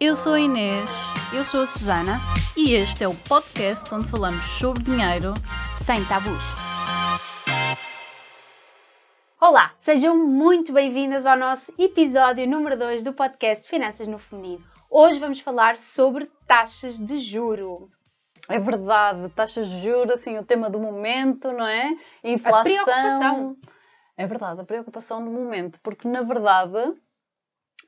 Eu sou a Inês Eu sou a Susana, e este é o podcast onde falamos sobre dinheiro. sem tabus. Olá, sejam muito bem-vindas ao nosso episódio número 2 do podcast Finanças no Feminino. Hoje vamos falar sobre taxas de juro. É verdade, taxas de juros, assim, o tema do momento, não é? A preocupação. É verdade, a preocupação do momento, porque na verdade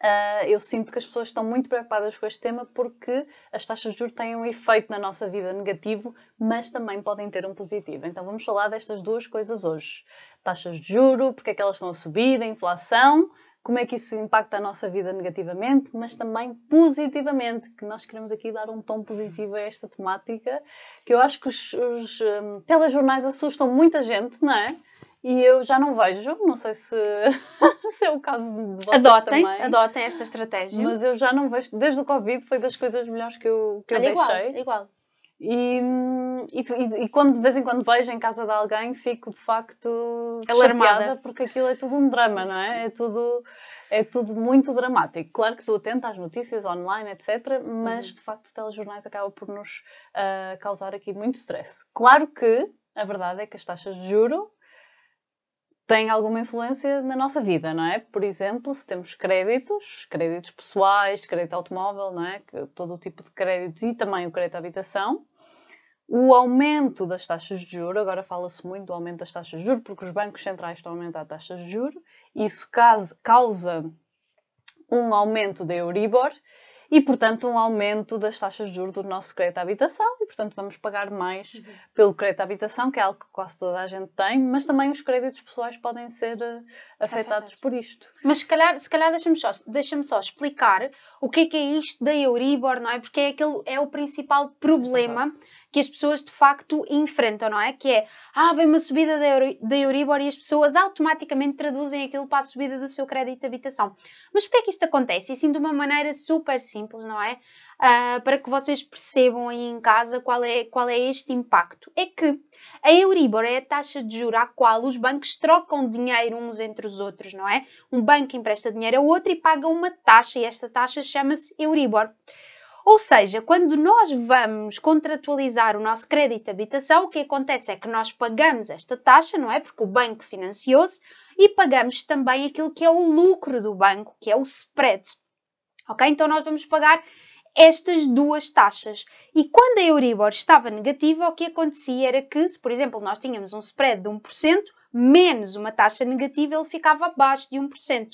ah, eu sinto que as pessoas estão muito preocupadas com este tema porque as taxas de juros têm um efeito na nossa vida negativo, mas também podem ter um positivo. Então vamos falar destas duas coisas hoje. Taxas de juro, porque é que elas estão a subir, a inflação, como é que isso impacta a nossa vida negativamente, mas também positivamente, que nós queremos aqui dar um tom positivo a esta temática, que eu acho que os, os hum, telejornais assustam muita gente, não é? E eu já não vejo, não sei se, se é o caso de vocês Adotem, também. adotem esta estratégia. Mas eu já não vejo, desde o Covid foi das coisas melhores que eu, que eu igual, deixei. igual. E, e, e- quando de vez em quando vejo em casa de alguém, fico de facto Alarmada. porque aquilo é tudo um drama, não é? É tudo, é tudo muito dramático. Claro que estou atenta às notícias online, etc. Mas Uhum. de facto, os telejornais acabam por nos ah, causar aqui muito stress. Claro que a verdade é que as taxas de juro têm alguma influência na nossa vida, não é? Por exemplo, se temos créditos, créditos pessoais, crédito automóvel, não é? Todo o tipo de créditos e também o crédito à habitação. O aumento das taxas de juros, agora fala-se muito do aumento das taxas de juros, porque os bancos centrais estão a aumentar taxas de juros, isso causa um aumento da Euribor e, portanto, um aumento das taxas de juros do nosso crédito à habitação e, portanto, vamos pagar mais pelo crédito à habitação, que é algo que quase toda a gente tem, mas também os créditos pessoais podem ser eh, afetados por isto. Mas se calhar, se calhar deixa-me só, deixa só explicar o que é que é isto da Euribor, não é? Porque é, aquele, é o principal problema que as pessoas de facto enfrentam, não é? Que é, ah, vem uma subida da, Euri- da Euribor e as pessoas automaticamente traduzem aquilo para a subida do seu crédito de habitação. Mas porquê é que isto acontece? E assim de uma maneira super simples, não é? Ah, para que vocês percebam aí em casa qual é, qual é este impacto. É que a Euribor é a taxa de juros à qual os bancos trocam dinheiro uns entre os outros, não é? Um banco empresta dinheiro a outro e paga uma taxa, e esta taxa chama-se Euribor. Ou seja, quando nós vamos contratualizar o nosso crédito de habitação, o que acontece é que nós pagamos esta taxa, não é? Porque o banco financiou-se e pagamos também aquilo que é o lucro do banco, que é o spread. Ok? Então nós vamos pagar estas duas taxas. E quando a Euribor estava negativa, o que acontecia era que, se por exemplo nós tínhamos um spread de 1%, menos uma taxa negativa, ele ficava abaixo de 1%.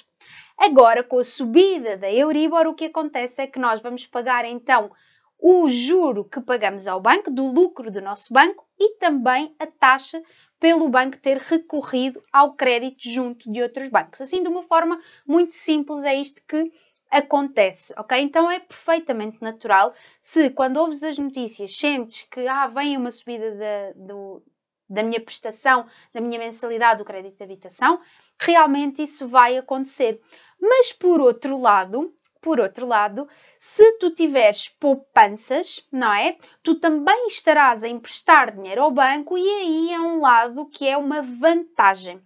Agora, com a subida da Euribor, o que acontece é que nós vamos pagar então o juro que pagamos ao banco, do lucro do nosso banco, e também a taxa pelo banco ter recorrido ao crédito junto de outros bancos. Assim, de uma forma muito simples, é isto que acontece, ok? Então é perfeitamente natural se quando ouves as notícias sentes que ah, vem uma subida da, do- da minha prestação, da minha mensalidade do crédito de habitação, realmente isso vai acontecer. Mas por outro lado, por outro lado, se tu tiveres poupanças, não é? Tu também estarás a emprestar dinheiro ao banco e aí é um lado que é uma vantagem.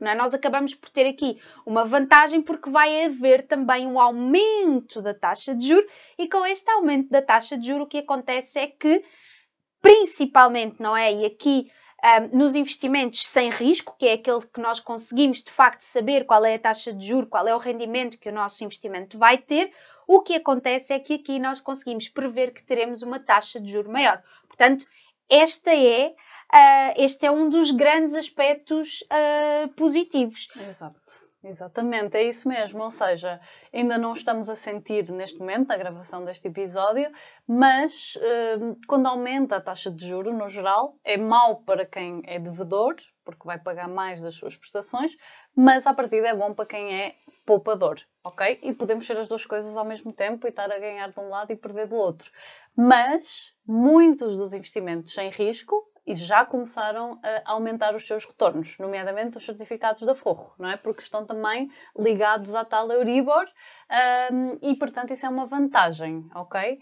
É? Nós acabamos por ter aqui uma vantagem porque vai haver também um aumento da taxa de juro e com este aumento da taxa de juro o que acontece é que principalmente, não é? E aqui ahm, nos investimentos sem risco, que é aquele que nós conseguimos de facto saber qual é a taxa de juro, qual é o rendimento que o nosso investimento vai ter, o que acontece é que aqui nós conseguimos prever que teremos uma taxa de juro maior. Portanto, esta é, ah, este é um dos grandes aspectos ah, positivos. Exato. Exatamente, é isso mesmo. Ou seja, ainda não estamos a sentir neste momento, na gravação deste episódio, mas hum, quando aumenta a taxa de juro, no geral, é mau para quem é devedor, porque vai pagar mais das suas prestações, mas à partida é bom para quem é poupador, ok? E podemos ser as duas coisas ao mesmo tempo e estar a ganhar de um lado e perder do outro. Mas muitos dos investimentos sem risco e já começaram a aumentar os seus retornos, nomeadamente os certificados da Forro, não é? Porque estão também ligados à tal Euribor hum, e, portanto, isso é uma vantagem, ok?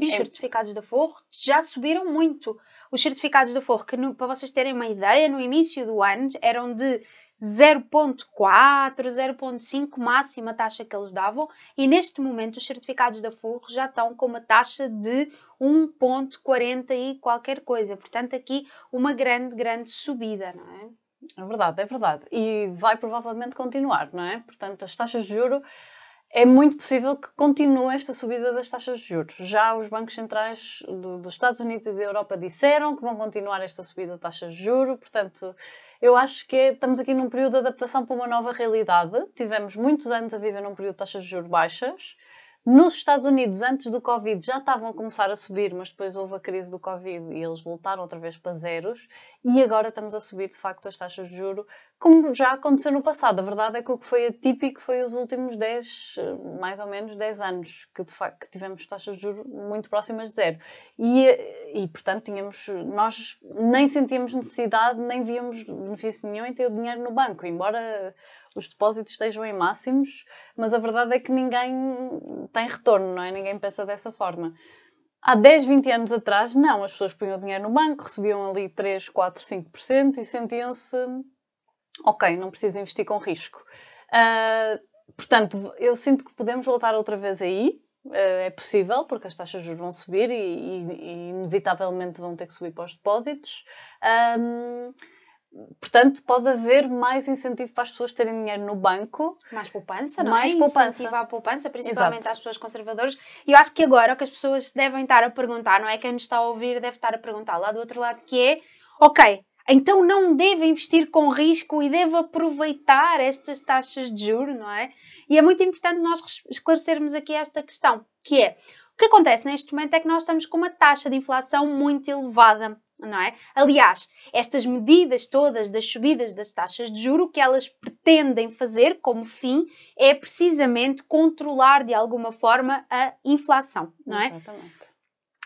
E os é- certificados da Forro já subiram muito. Os certificados da Forro, que no- para vocês terem uma ideia, no início do ano eram de 0.4, 0.5 máxima taxa que eles davam e neste momento os certificados da Forro já estão com uma taxa de 1.40 e qualquer coisa. Portanto, aqui uma grande, grande subida, não é? É verdade, é verdade. E vai provavelmente continuar, não é? Portanto, as taxas de juro é muito possível que continue esta subida das taxas de juros. Já os bancos centrais do, dos Estados Unidos e da Europa disseram que vão continuar esta subida de taxas de juros, portanto, eu acho que estamos aqui num período de adaptação para uma nova realidade. Tivemos muitos anos a viver num período de taxas de juros baixas. Nos Estados Unidos, antes do Covid, já estavam a começar a subir, mas depois houve a crise do Covid e eles voltaram outra vez para zeros. E agora estamos a subir, de facto, as taxas de juro como já aconteceu no passado. A verdade é que o que foi atípico foi os últimos 10, mais ou menos 10 anos, que de facto que tivemos taxas de juros muito próximas de zero. E, e, portanto, tínhamos, nós nem sentíamos necessidade, nem víamos benefício nenhum em ter o dinheiro no banco, embora os depósitos estejam em máximos, mas a verdade é que ninguém tem retorno, não é? Ninguém pensa dessa forma. Há 10, 20 anos atrás, não, as pessoas punham o dinheiro no banco, recebiam ali 3, 4, 5% e sentiam-se ok, não preciso investir com risco. Uh, portanto, eu sinto que podemos voltar outra vez aí. Uh, é possível, porque as taxas de juros vão subir e, e, e, inevitavelmente vão ter que subir para os depósitos. Um, Portanto, pode haver mais incentivo para as pessoas terem dinheiro no banco. Mais poupança, não mais é? Mais poupança. Incentivo à poupança, principalmente Exato. às pessoas conservadoras. E eu acho que agora o que as pessoas devem estar a perguntar, não é? Quem nos está a ouvir deve estar a perguntar lá do outro lado, que é, ok, então não deve investir com risco e deve aproveitar estas taxas de juros, não é? E é muito importante nós esclarecermos aqui esta questão, que é, o que acontece neste momento é que nós estamos com uma taxa de inflação muito elevada, não é? Aliás, estas medidas todas das subidas das taxas de juro, o que elas pretendem fazer como fim é precisamente controlar de alguma forma a inflação, não é? Exatamente.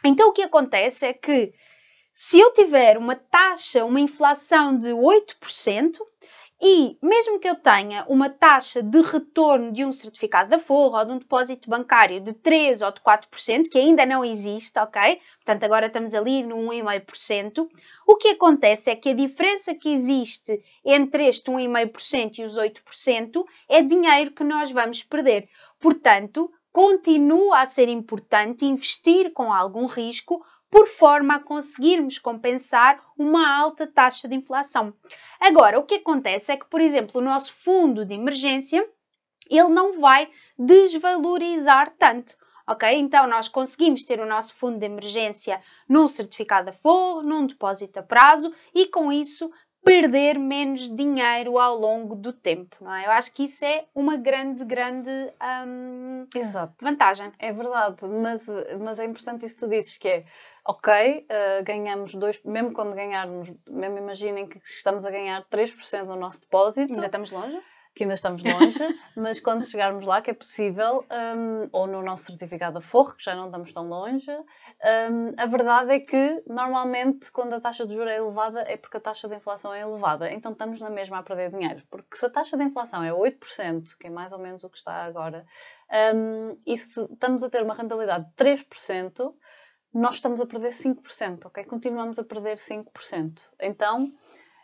Então o que acontece é que se eu tiver uma taxa, uma inflação de 8%, e mesmo que eu tenha uma taxa de retorno de um certificado da Forra ou de um depósito bancário de 3 ou de 4%, que ainda não existe, ok? Portanto, agora estamos ali no 1,5%. O que acontece é que a diferença que existe entre este 1,5% e os 8% é dinheiro que nós vamos perder. Portanto, continua a ser importante investir com algum risco por forma a conseguirmos compensar uma alta taxa de inflação. Agora, o que acontece é que, por exemplo, o nosso fundo de emergência ele não vai desvalorizar tanto. Ok? Então, nós conseguimos ter o nosso fundo de emergência num certificado a forro, num depósito a prazo e, com isso, perder menos dinheiro ao longo do tempo, não é? Eu acho que isso é uma grande, grande hum, vantagem. É verdade, mas, mas é importante isso que tu dizes, que é ok, uh, ganhamos dois, mesmo quando ganharmos, mesmo imaginem que estamos a ganhar 3% do nosso depósito. Ainda estamos longe? Que ainda estamos longe, mas quando chegarmos lá, que é possível, um, ou no nosso certificado de forro, que já não estamos tão longe, um, a verdade é que normalmente quando a taxa de juros é elevada é porque a taxa de inflação é elevada, então estamos na mesma a perder dinheiro. Porque se a taxa de inflação é 8%, que é mais ou menos o que está agora, um, e se estamos a ter uma rentabilidade de 3%, nós estamos a perder 5%, ok? Continuamos a perder 5%. Então,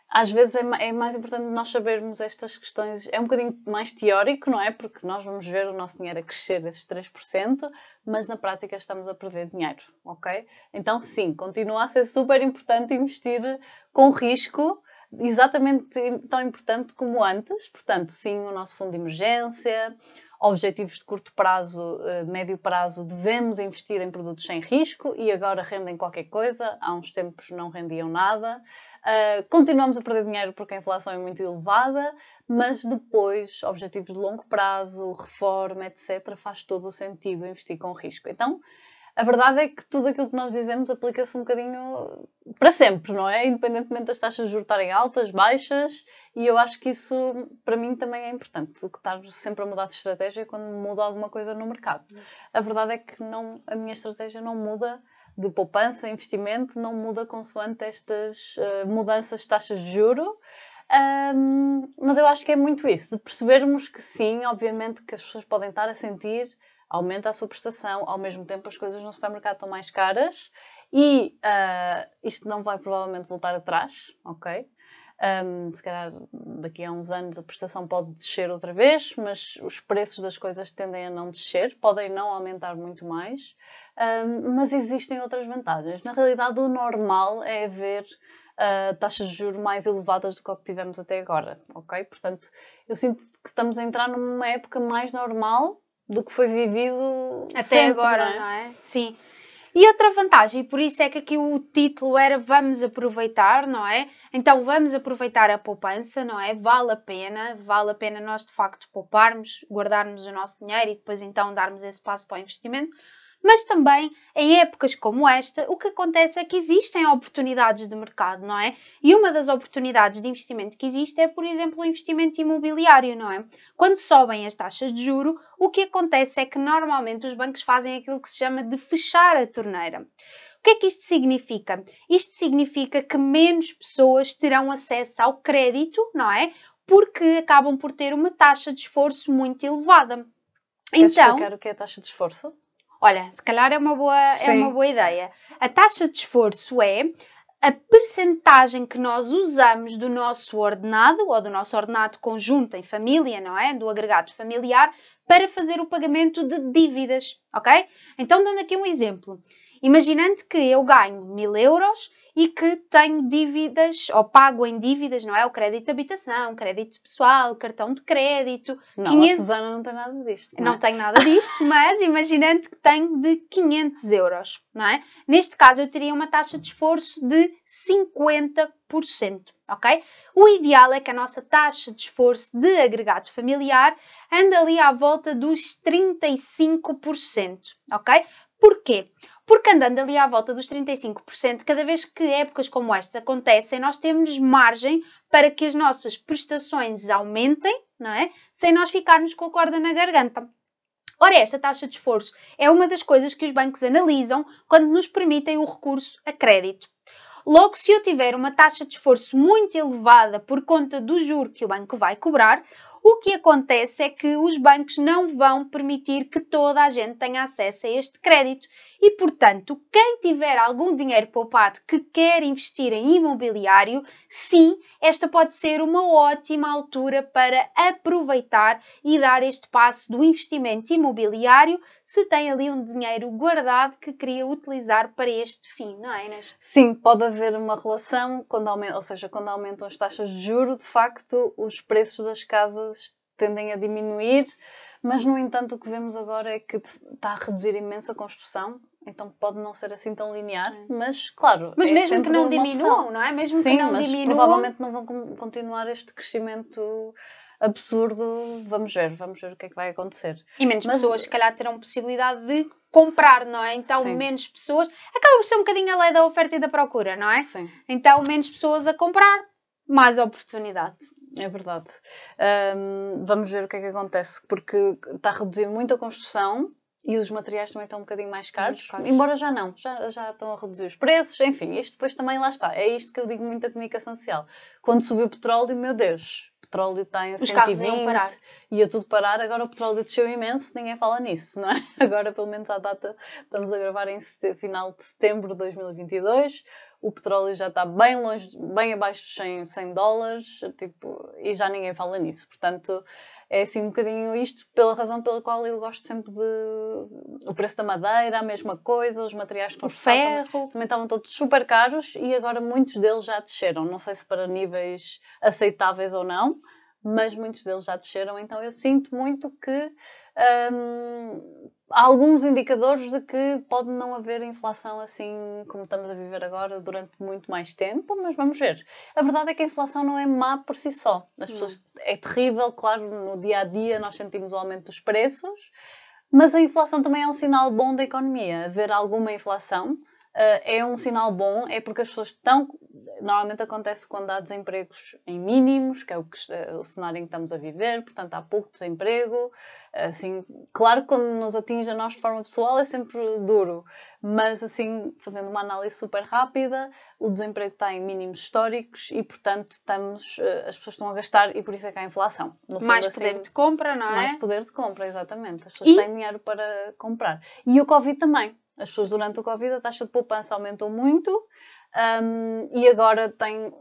às vezes é, é, mais importante nós sabermos estas questões. É um bocadinho mais teórico, não é? Porque nós vamos ver o nosso dinheiro a crescer esses 3%, mas na prática estamos a perder dinheiro, ok? Então, sim, continua a ser super importante investir com risco, exatamente tão importante como antes. Portanto, sim, o nosso fundo de emergência objetivos de curto prazo, eh, médio prazo, devemos investir em produtos sem risco e agora rendem qualquer coisa. Há uns tempos não rendiam nada. Uh, continuamos a perder dinheiro porque a inflação é muito elevada, mas depois, objetivos de longo prazo, reforma, etc., faz todo o sentido investir com risco. Então, a verdade é que tudo aquilo que nós dizemos aplica-se um bocadinho para sempre, não é? Independentemente das taxas de juros estarem altas, baixas, e eu acho que isso, para mim, também é importante, que estar sempre a mudar de estratégia quando muda alguma coisa no mercado. A verdade é que não, a minha estratégia não muda de poupança, investimento, não muda consoante estas uh, mudanças de taxas de juro. Um, mas eu acho que é muito isso, de percebermos que sim, obviamente que as pessoas podem estar a sentir aumenta a sua prestação, ao mesmo tempo as coisas no supermercado estão mais caras e uh, isto não vai provavelmente voltar atrás, ok? Um, se calhar daqui a uns anos a prestação pode descer outra vez, mas os preços das coisas tendem a não descer, podem não aumentar muito mais, um, mas existem outras vantagens. Na realidade, o normal é haver uh, taxas de juros mais elevadas do que o que tivemos até agora, ok? Portanto, eu sinto que estamos a entrar numa época mais normal do que foi vivido até sempre, agora, não é? não é? Sim. E outra vantagem, por isso é que aqui o título era Vamos aproveitar, não é? Então vamos aproveitar a poupança, não é? Vale a pena, vale a pena nós de facto pouparmos, guardarmos o nosso dinheiro e depois então darmos esse passo para o investimento. Mas também, em épocas como esta, o que acontece é que existem oportunidades de mercado, não é? E uma das oportunidades de investimento que existe é, por exemplo, o investimento imobiliário, não é? Quando sobem as taxas de juro, o que acontece é que normalmente os bancos fazem aquilo que se chama de fechar a torneira. O que é que isto significa? Isto significa que menos pessoas terão acesso ao crédito, não é? Porque acabam por ter uma taxa de esforço muito elevada. Queres então, explicar o que é a taxa de esforço? Olha, se calhar é uma boa, é uma boa ideia. A taxa de esforço é a percentagem que nós usamos do nosso ordenado ou do nosso ordenado conjunto em família, não é? Do agregado familiar, para fazer o pagamento de dívidas, ok? Então, dando aqui um exemplo. Imaginando que eu ganho mil euros e que tenho dívidas, ou pago em dívidas, não é? O crédito de habitação, crédito pessoal, cartão de crédito. Não, 500... a Susana não tem nada disto. Não, não é? tenho nada disto, mas imaginando que tenho de 500 euros, não é? Neste caso eu teria uma taxa de esforço de 50%, ok? O ideal é que a nossa taxa de esforço de agregado familiar ande ali à volta dos 35%, ok? Porquê? Porque andando ali à volta dos 35%, cada vez que épocas como esta acontecem, nós temos margem para que as nossas prestações aumentem, não é? Sem nós ficarmos com a corda na garganta. Ora, esta taxa de esforço é uma das coisas que os bancos analisam quando nos permitem o recurso a crédito. Logo, se eu tiver uma taxa de esforço muito elevada por conta do juro que o banco vai cobrar, o que acontece é que os bancos não vão permitir que toda a gente tenha acesso a este crédito e, portanto, quem tiver algum dinheiro poupado que quer investir em imobiliário, sim, esta pode ser uma ótima altura para aproveitar e dar este passo do investimento imobiliário se tem ali um dinheiro guardado que queria utilizar para este fim, não é, Inês? Sim, pode haver uma relação, quando aumenta, ou seja, quando aumentam as taxas de juro, de facto, os preços das casas tendem a diminuir, mas no entanto o que vemos agora é que está a reduzir imenso a construção, então pode não ser assim tão linear, mas claro. Mas é mesmo que não diminuam, não é? Mesmo Sim, que não mas diminuam. provavelmente não vão continuar este crescimento absurdo. Vamos ver, vamos ver o que é que vai acontecer. E menos mas, pessoas, se calhar, terão possibilidade de comprar, não é? Então, sim. menos pessoas. Acaba por ser um bocadinho a lei da oferta e da procura, não é? Sim. Então, menos pessoas a comprar, mais oportunidade. É verdade. Um, vamos ver o que é que acontece, porque está a reduzir muito a construção e os materiais também estão um bocadinho mais caros, caros. embora já não, já, já estão a reduzir os preços, enfim, isto depois também lá está. É isto que eu digo muito da comunicação social. Quando subiu o petróleo, meu Deus, o petróleo está em os 120, iam parar. ia tudo parar, agora o petróleo desceu imenso, ninguém fala nisso, não é? Agora, pelo menos à data, estamos a gravar em final de setembro de 2022, o petróleo já está bem longe, bem abaixo dos 100, 100 dólares, tipo, e já ninguém fala nisso. Portanto, é assim um bocadinho isto pela razão pela qual eu gosto sempre de o preço da madeira, a mesma coisa, os materiais de construção ferro. Também, também estavam todos super caros e agora muitos deles já desceram. Não sei se para níveis aceitáveis ou não, mas muitos deles já desceram, então eu sinto muito que hum, há alguns indicadores de que pode não haver inflação assim como estamos a viver agora durante muito mais tempo, mas vamos ver. A verdade é que a inflação não é má por si só. As pessoas, é terrível, claro, no dia a dia nós sentimos o aumento dos preços, mas a inflação também é um sinal bom da economia. Haver alguma inflação é um sinal bom, é porque as pessoas estão. Normalmente acontece quando há desempregos em mínimos, que é o, que, uh, o cenário em que estamos a viver, portanto há pouco desemprego. Assim, claro que quando nos atinge a nós de forma pessoal é sempre duro, mas assim, fazendo uma análise super rápida, o desemprego está em mínimos históricos e, portanto, estamos, uh, as pessoas estão a gastar e por isso é que há inflação. Mais fundo, poder assim, de compra, não é? Mais poder de compra, exatamente. As pessoas e... têm dinheiro para comprar. E o Covid também as pessoas durante o Covid, a taxa de poupança aumentou muito um, e agora tem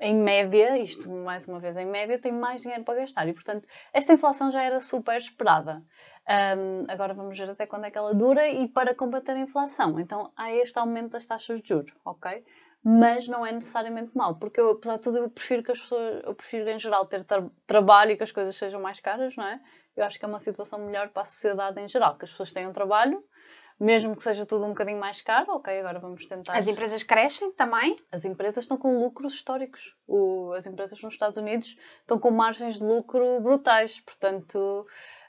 em média, isto mais uma vez em média, tem mais dinheiro para gastar. E, portanto, esta inflação já era super esperada. Um, agora vamos ver até quando é que ela dura e para combater a inflação. Então, há este aumento das taxas de juros, ok? Mas não é necessariamente mau, porque eu, apesar de tudo, eu prefiro que as pessoas, eu prefiro em geral ter tra trabalho e que as coisas sejam mais caras, não é? Eu acho que é uma situação melhor para a sociedade em geral, que as pessoas tenham trabalho, mesmo que seja tudo um bocadinho mais caro, ok, agora vamos tentar. As empresas crescem também? As empresas estão com lucros históricos. O, as empresas nos Estados Unidos estão com margens de lucro brutais, portanto.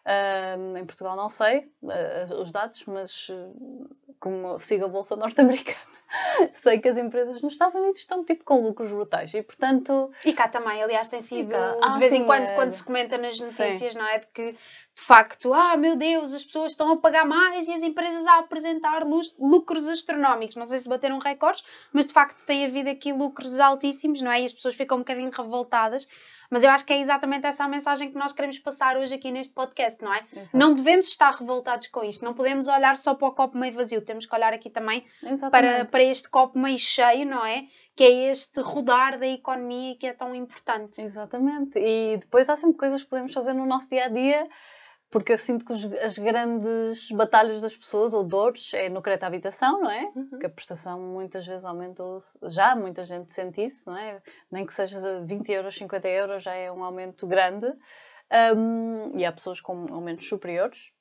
Um, em Portugal não sei uh, os dados, mas uh, como sigo a Bolsa Norte-Americana, sei que as empresas nos Estados Unidos estão tipo com lucros brutais e portanto... E cá também, aliás, tem sido ah, de vez sim, em quando, é... quando se comenta nas notícias, sim. não é? De que de facto, ah meu Deus, as pessoas estão a pagar mais e as empresas a apresentar lucros astronómicos. Não sei se bateram recordes, mas de facto tem havido aqui lucros altíssimos, não é? E as pessoas ficam um bocadinho revoltadas. Mas eu acho que é exatamente essa a mensagem que nós queremos passar hoje aqui neste podcast, não é? Exato. Não devemos estar revoltados com isto, não podemos olhar só para o copo meio vazio, temos que olhar aqui também para, para este copo meio cheio, não é? Que é este rodar da economia que é tão importante. Exatamente. E depois há sempre coisas que podemos fazer no nosso dia a dia porque eu sinto que os, as grandes batalhas das pessoas, ou dores, é no crédito à habitação, não é? Uhum. Que a prestação muitas vezes aumentou já, muita gente sente isso, não é? Nem que seja 20 euros, 50 euros, já é um aumento grande. Um, e há pessoas com aumentos superiores.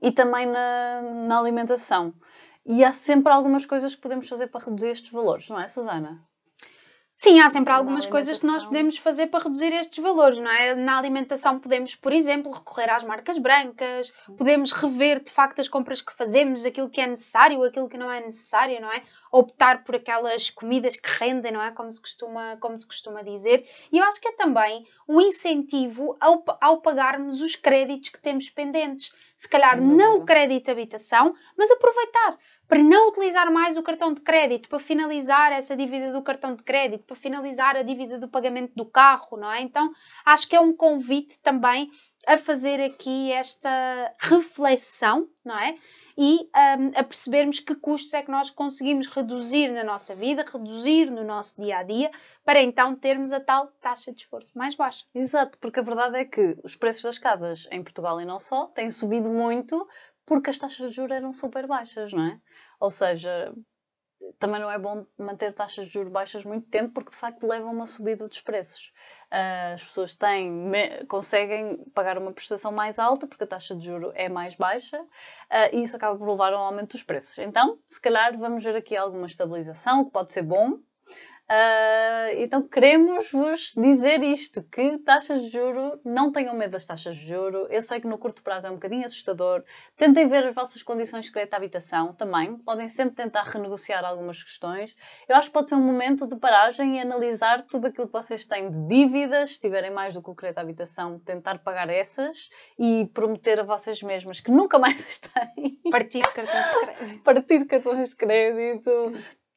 E também na, na alimentação. E há sempre algumas coisas que podemos fazer para reduzir estes valores, não é, Susana? Sim, há sempre algumas coisas que nós podemos fazer para reduzir estes valores, não é? Na alimentação podemos, por exemplo, recorrer às marcas brancas, podemos rever de facto as compras que fazemos, aquilo que é necessário, aquilo que não é necessário, não é? Optar por aquelas comidas que rendem, não é? Como se costuma, como se costuma dizer. E eu acho que é também um incentivo ao, ao pagarmos os créditos que temos pendentes. Se calhar não o crédito de habitação, mas aproveitar para não utilizar mais o cartão de crédito, para finalizar essa dívida do cartão de crédito, para finalizar a dívida do pagamento do carro, não é? Então acho que é um convite também a fazer aqui esta reflexão, não é? E um, a percebermos que custos é que nós conseguimos reduzir na nossa vida, reduzir no nosso dia a dia, para então termos a tal taxa de esforço mais baixa. Exato, porque a verdade é que os preços das casas em Portugal e não só têm subido muito porque as taxas de juros eram super baixas, não é? Ou seja, também não é bom manter taxas de juros baixas muito tempo porque de facto levam a uma subida dos preços. Uh, as pessoas têm, conseguem pagar uma prestação mais alta porque a taxa de juro é mais baixa uh, e isso acaba por levar a um aumento dos preços. Então, se calhar vamos ver aqui alguma estabilização, que pode ser bom, Uh, então queremos vos dizer isto, que taxas de juro, não tenham medo das taxas de juro. Eu sei que no curto prazo é um bocadinho assustador. Tentem ver as vossas condições de crédito à habitação também. Podem sempre tentar renegociar algumas questões. Eu acho que pode ser um momento de paragem e analisar tudo aquilo que vocês têm de dívidas, se tiverem mais do que o crédito à habitação, tentar pagar essas e prometer a vocês mesmas que nunca mais as têm. Partir cartões de crédito. Partir cartões de crédito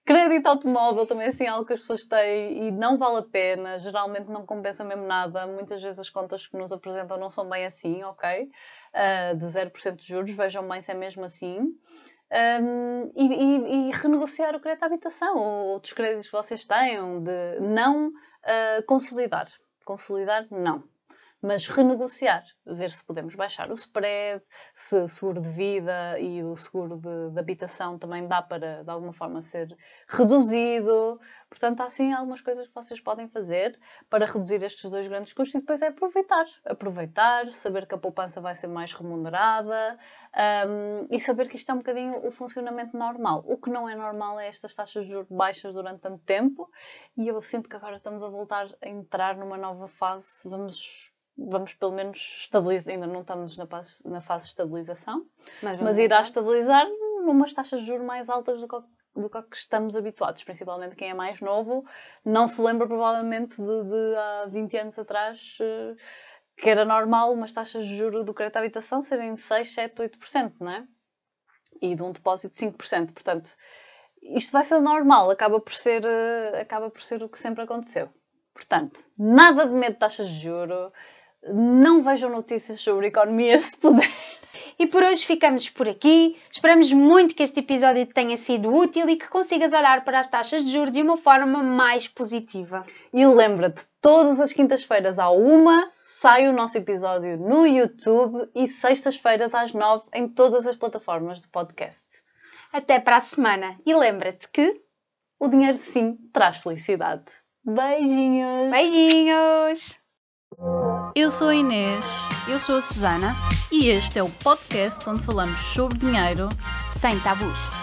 Crédito automóvel também é assim algo que as pessoas têm e não vale a pena, geralmente não compensa mesmo nada. Muitas vezes as contas que nos apresentam não são bem assim, ok? Uh, de 0% de juros, vejam bem se é mesmo assim. Um, e, e, e, renegociar o crédito à habitação, ou outros créditos que vocês tenham, de não uh, consolidar. Consolidar, não mas renegociar, ver se podemos baixar o spread, se o seguro de vida e o seguro de, de, habitação também dá para, de alguma forma, ser reduzido. Portanto, há sim algumas coisas que vocês podem fazer para reduzir estes dois grandes custos e depois é aproveitar. Aproveitar, saber que a poupança vai ser mais remunerada um, e saber que isto é um bocadinho o funcionamento normal. O que não é normal é estas taxas de juros baixas durante tanto tempo e eu sinto que agora estamos a voltar a entrar numa nova fase. Vamos vamos pelo menos estabilizar, ainda não estamos na fase, na fase de estabilização, mas, mas irá estabilizar numas taxas de juros mais altas do que, do que estamos habituados, principalmente quem é mais novo, não se lembra provavelmente de, de há 20 anos atrás eh, que era normal umas taxas de juros do crédito à habitação serem de 6, 7, 8%, não é? E de um depósito de 5%, portanto, isto vai ser normal, acaba por ser, eh, acaba por ser o que sempre aconteceu. Portanto, nada de medo de taxas de juros, não vejam notícias sobre economia se puder. E por hoje ficamos por aqui. Esperamos muito que este episódio tenha sido útil e que consigas olhar para as taxas de juros de uma forma mais positiva. E lembra-te, todas as quintas-feiras à uma sai o nosso episódio no YouTube e sextas-feiras às nove em todas as plataformas de podcast. Até para a semana e lembra-te que o dinheiro sim traz felicidade. Beijinhos! Beijinhos! Eu sou a Inês. Eu sou a Susana. E este é o podcast onde falamos sobre dinheiro sem tabus.